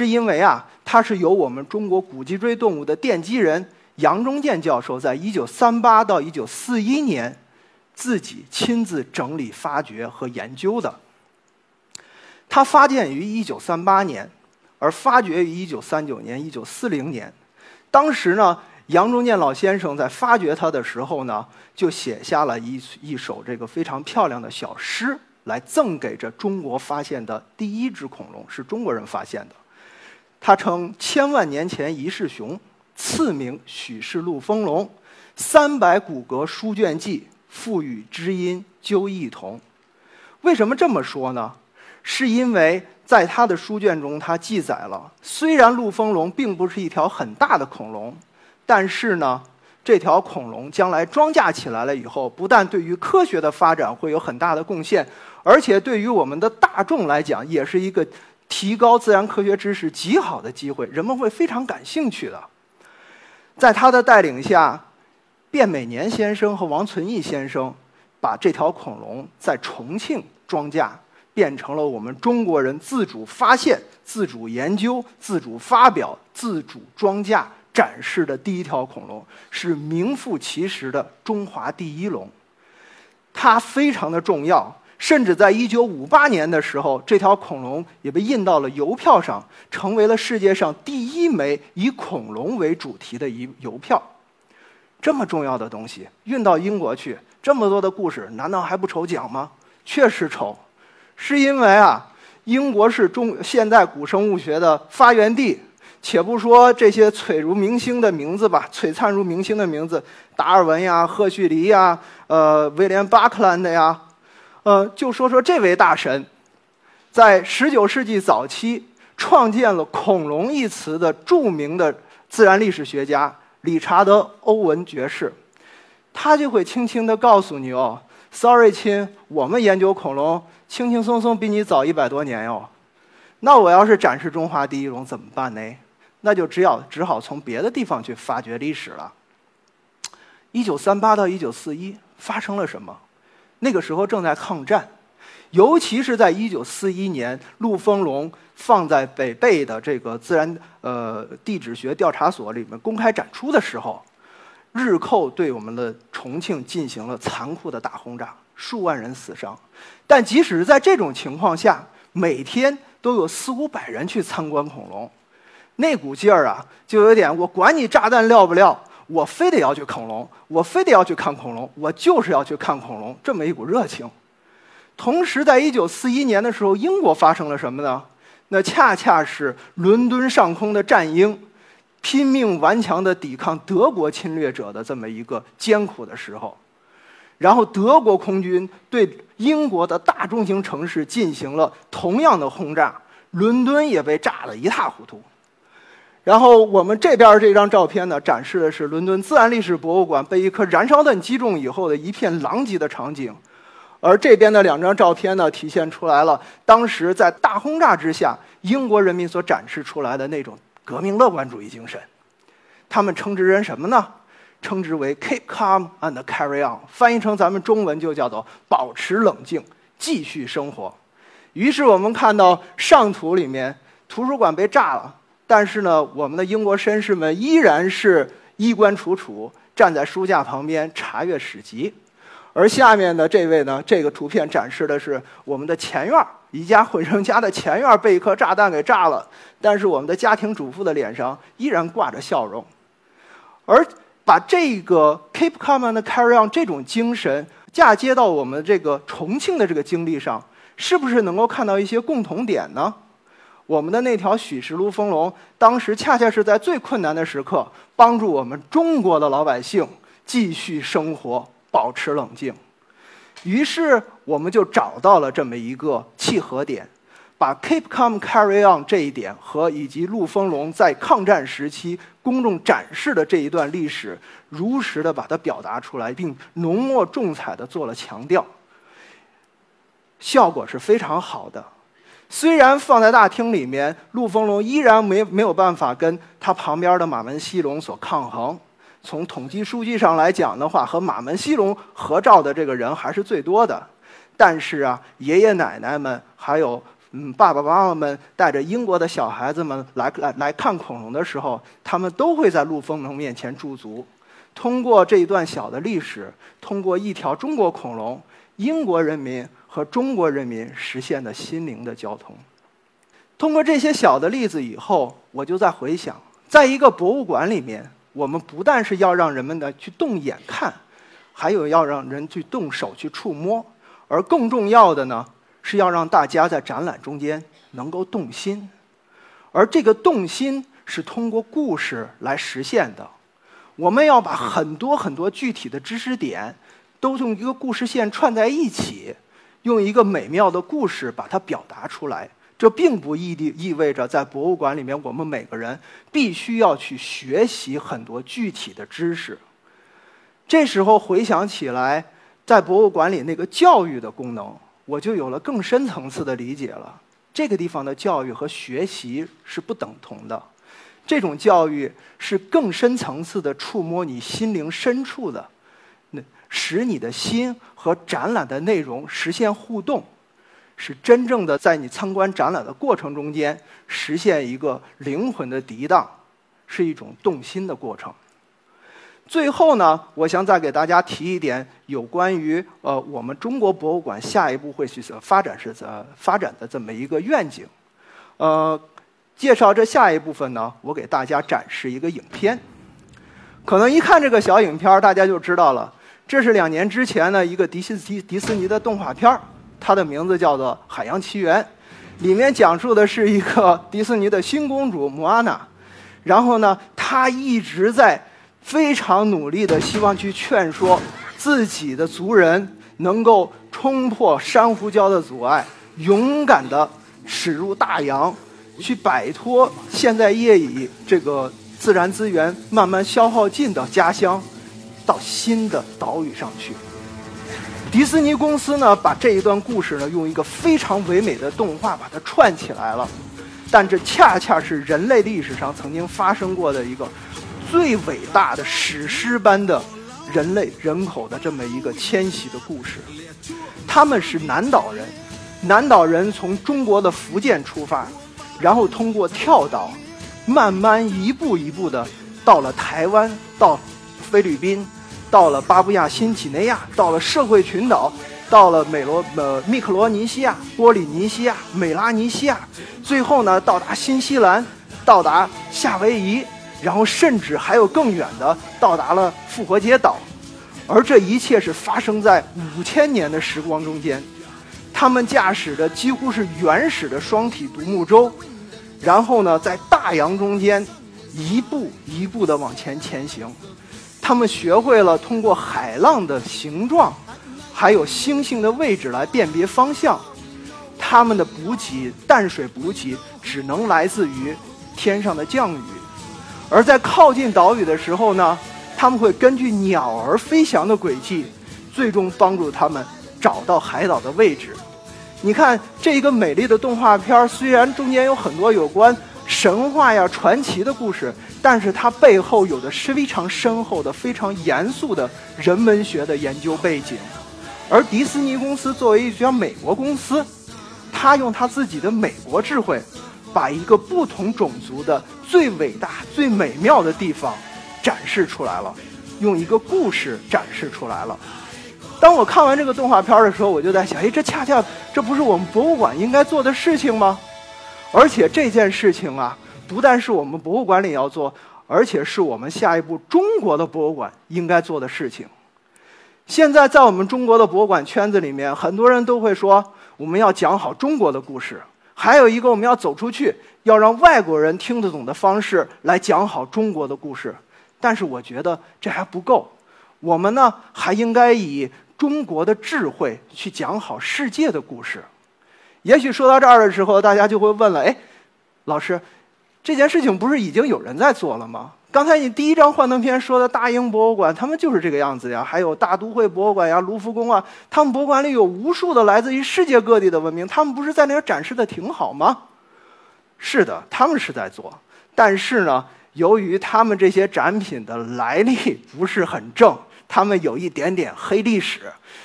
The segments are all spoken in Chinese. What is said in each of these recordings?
是因为啊，它是由我们中国古脊椎动物的奠基人杨中健教授在1938到1941年自己亲自整理、发掘和研究的。它发现于1938年，而发掘于1939年、1940年。当时呢，杨中健老先生在发掘它的时候呢，就写下了一一首这个非常漂亮的小诗，来赠给这中国发现的第一只恐龙，是中国人发现的。他称：“千万年前一世雄，赐名许氏陆丰龙。三百骨骼书卷记，赋予知音究异同。”为什么这么说呢？是因为在他的书卷中，他记载了，虽然陆丰龙并不是一条很大的恐龙，但是呢，这条恐龙将来装架起来了以后，不但对于科学的发展会有很大的贡献，而且对于我们的大众来讲，也是一个。提高自然科学知识极好的机会，人们会非常感兴趣的。在他的带领下，卞美年先生和王存义先生把这条恐龙在重庆装架，变成了我们中国人自主发现、自主研究、自主发表、自主装架展示的第一条恐龙，是名副其实的中华第一龙。它非常的重要。甚至在1958年的时候，这条恐龙也被印到了邮票上，成为了世界上第一枚以恐龙为主题的一邮票。这么重要的东西运到英国去，这么多的故事，难道还不愁讲吗？确实愁，是因为啊，英国是中现代古生物学的发源地。且不说这些璀如明星的名字吧，璀璨如明星的名字，达尔文呀、赫胥黎呀、呃、威廉·巴克兰的呀。呃，就说说这位大神，在十九世纪早期创建了“恐龙”一词的著名的自然历史学家理查德·欧文爵士，他就会轻轻地告诉你哦：“Sorry，亲，我们研究恐龙轻轻松松比你早一百多年哟。”那我要是展示中华第一龙怎么办呢？那就只要只好从别的地方去发掘历史了。一九三八到一九四一发生了什么？那个时候正在抗战，尤其是在1941年，陆丰龙放在北碚的这个自然呃地质学调查所里面公开展出的时候，日寇对我们的重庆进行了残酷的大轰炸，数万人死伤。但即使是在这种情况下，每天都有四五百人去参观恐龙，那股劲儿啊，就有点我管你炸弹撂不撂。我非得要去恐龙，我非得要去看恐龙，我就是要去看恐龙，这么一股热情。同时，在一九四一年的时候，英国发生了什么呢？那恰恰是伦敦上空的战鹰拼命顽强地抵抗德国侵略者的这么一个艰苦的时候。然后，德国空军对英国的大中型城市进行了同样的轰炸，伦敦也被炸得一塌糊涂。然后我们这边这张照片呢，展示的是伦敦自然历史博物馆被一颗燃烧弹击中以后的一片狼藉的场景，而这边的两张照片呢，体现出来了当时在大轰炸之下，英国人民所展示出来的那种革命乐观主义精神。他们称之为什么呢？称之为 “keep calm and carry on”，翻译成咱们中文就叫做“保持冷静，继续生活”。于是我们看到上图里面，图书馆被炸了。但是呢，我们的英国绅士们依然是衣冠楚楚，站在书架旁边查阅史籍。而下面的这位呢，这个图片展示的是我们的前院儿一家混生家的前院被一颗炸弹给炸了，但是我们的家庭主妇的脸上依然挂着笑容。而把这个 “keep calm and carry on” 这种精神嫁接到我们这个重庆的这个经历上，是不是能够看到一些共同点呢？我们的那条许氏陆丰龙，当时恰恰是在最困难的时刻，帮助我们中国的老百姓继续生活，保持冷静。于是，我们就找到了这么一个契合点，把 “keep calm, carry on” 这一点和以及陆丰龙在抗战时期公众展示的这一段历史，如实的把它表达出来，并浓墨重彩的做了强调，效果是非常好的。虽然放在大厅里面，陆丰龙依然没没有办法跟他旁边的马门溪龙所抗衡。从统计数据上来讲的话，和马门溪龙合照的这个人还是最多的。但是啊，爷爷奶奶们还有嗯，爸爸妈妈们带着英国的小孩子们来来来看恐龙的时候，他们都会在陆丰龙面前驻足。通过这一段小的历史，通过一条中国恐龙，英国人民和中国人民实现的心灵的交通。通过这些小的例子以后，我就在回想，在一个博物馆里面，我们不但是要让人们呢去动眼看，还有要让人去动手去触摸，而更重要的呢，是要让大家在展览中间能够动心，而这个动心是通过故事来实现的。我们要把很多很多具体的知识点，都用一个故事线串在一起，用一个美妙的故事把它表达出来。这并不意地意味着在博物馆里面，我们每个人必须要去学习很多具体的知识。这时候回想起来，在博物馆里那个教育的功能，我就有了更深层次的理解了。这个地方的教育和学习是不等同的。这种教育是更深层次的触摸你心灵深处的，使你的心和展览的内容实现互动，是真正的在你参观展览的过程中间实现一个灵魂的涤荡，是一种动心的过程。最后呢，我想再给大家提一点有关于呃我们中国博物馆下一步会去发展是怎发展的这么一个愿景，呃。介绍这下一部分呢，我给大家展示一个影片。可能一看这个小影片，大家就知道了，这是两年之前的一个迪斯迪迪士尼的动画片它的名字叫做《海洋奇缘》，里面讲述的是一个迪士尼的新公主莫阿娜，然后呢，她一直在非常努力的希望去劝说自己的族人能够冲破珊瑚礁的阻碍，勇敢的驶入大洋。去摆脱现在业已这个自然资源慢慢消耗尽的家乡，新的岛屿上去。迪士尼公司呢，把这一段故事呢，用一个非常唯美的动画把它串起来了。但这恰恰是人类历史上曾经发生过的一个最伟大的史诗般的人类人口的这么一个迁徙的故事。他们是南岛人，南岛人从中国的福建出发。然后通过跳岛，慢慢一步一步的到了台湾，到菲律宾，到了巴布亚新几内亚，到了社会群岛，到了美罗呃密克罗尼西亚、波利尼西亚、美拉尼西亚，最后呢到达新西兰，到达夏威夷，然后甚至还有更远的到达了复活节岛，而这一切是发生在五千年的时光中间，他们驾驶的几乎是原始的双体独木舟。然后呢，在大洋中间，一步一步地往前前行。他们学会了通过海浪的形状，还有星星的位置来辨别方向。他们的补给，淡水补给只能来自于天上的降雨。而在靠近岛屿的时候呢，他们会根据鸟儿飞翔的轨迹，最终帮助他们找到海岛的位置。你看这一个美丽的动画片虽然中间有很多有关神话呀、传奇的故事，但是它背后有的是非常深厚的、非常严肃的人文学的研究背景。而迪士尼公司作为一家美国公司，它用它自己的美国智慧，把一个不同种族的最伟大、最美妙的地方展示出来了，用一个故事展示出来了。当我看完这个动画片的时候，我就在想：哎，这恰恰这不是我们博物馆应该做的事情吗？而且这件事情啊，不但是我们博物馆里要做，而且是我们下一步中国的博物馆应该做的事情。现在在我们中国的博物馆圈子里面，很多人都会说，我们要讲好中国的故事；还有一个，我们要走出去，要让外国人听得懂的方式来讲好中国的故事。但是我觉得这还不够，我们呢还应该以。中国的智慧去讲好世界的故事，也许说到这儿的时候，大家就会问了：哎，老师，这件事情不是已经有人在做了吗？刚才你第一张幻灯片说的大英博物馆，他们就是这个样子呀。还有大都会博物馆呀、卢浮宫啊，他们博物馆里有无数的来自于世界各地的文明，他们不是在那儿展示的挺好吗？是的，他们是在做，但是呢，由于他们这些展品的来历不是很正。他们有一点点黑历史。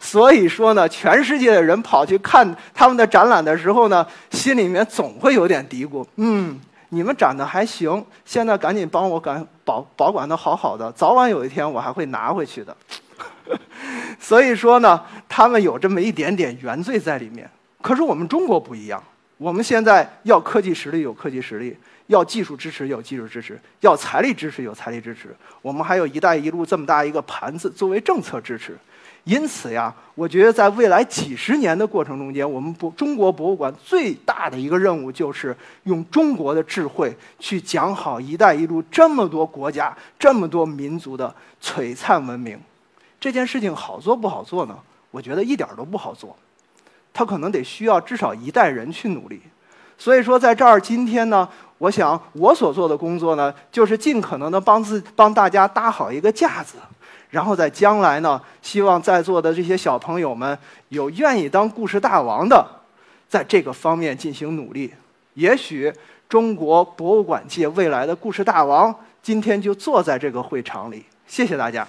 所以说呢，全世界的人跑去看他们的展览的时候呢，心里面总会有点嘀咕：嗯，你们展的还行，现在赶紧帮我管保保管的好好的，早晚有一天我还会拿回去的。所以说呢，他们有这么一点点原罪在里面。可是我们中国不一样，我们现在要科技实力有科技实力，要技术支持有技术支持，要财力支持有财力支持。我们还有一带一路这么大一个盘子作为政策支持。因此呀，我觉得在未来几十年的过程中间，我们博中国博物馆最大的一个任务就是用中国的智慧去讲好“一带一路”这么多国家、这么多民族的璀璨文明。这件事情好做不好做呢？我觉得一点都不好做，它可能得需要至少一代人去努力。所以说，在这儿今天呢，我想我所做的工作呢，就是尽可能的帮自帮大家搭好一个架子。然后在将来呢，希望在座的这些小朋友们有愿意当故事大王的，在这个方面进行努力。也许中国博物馆界未来的故事大王今天就坐在这个会场里。谢谢大家。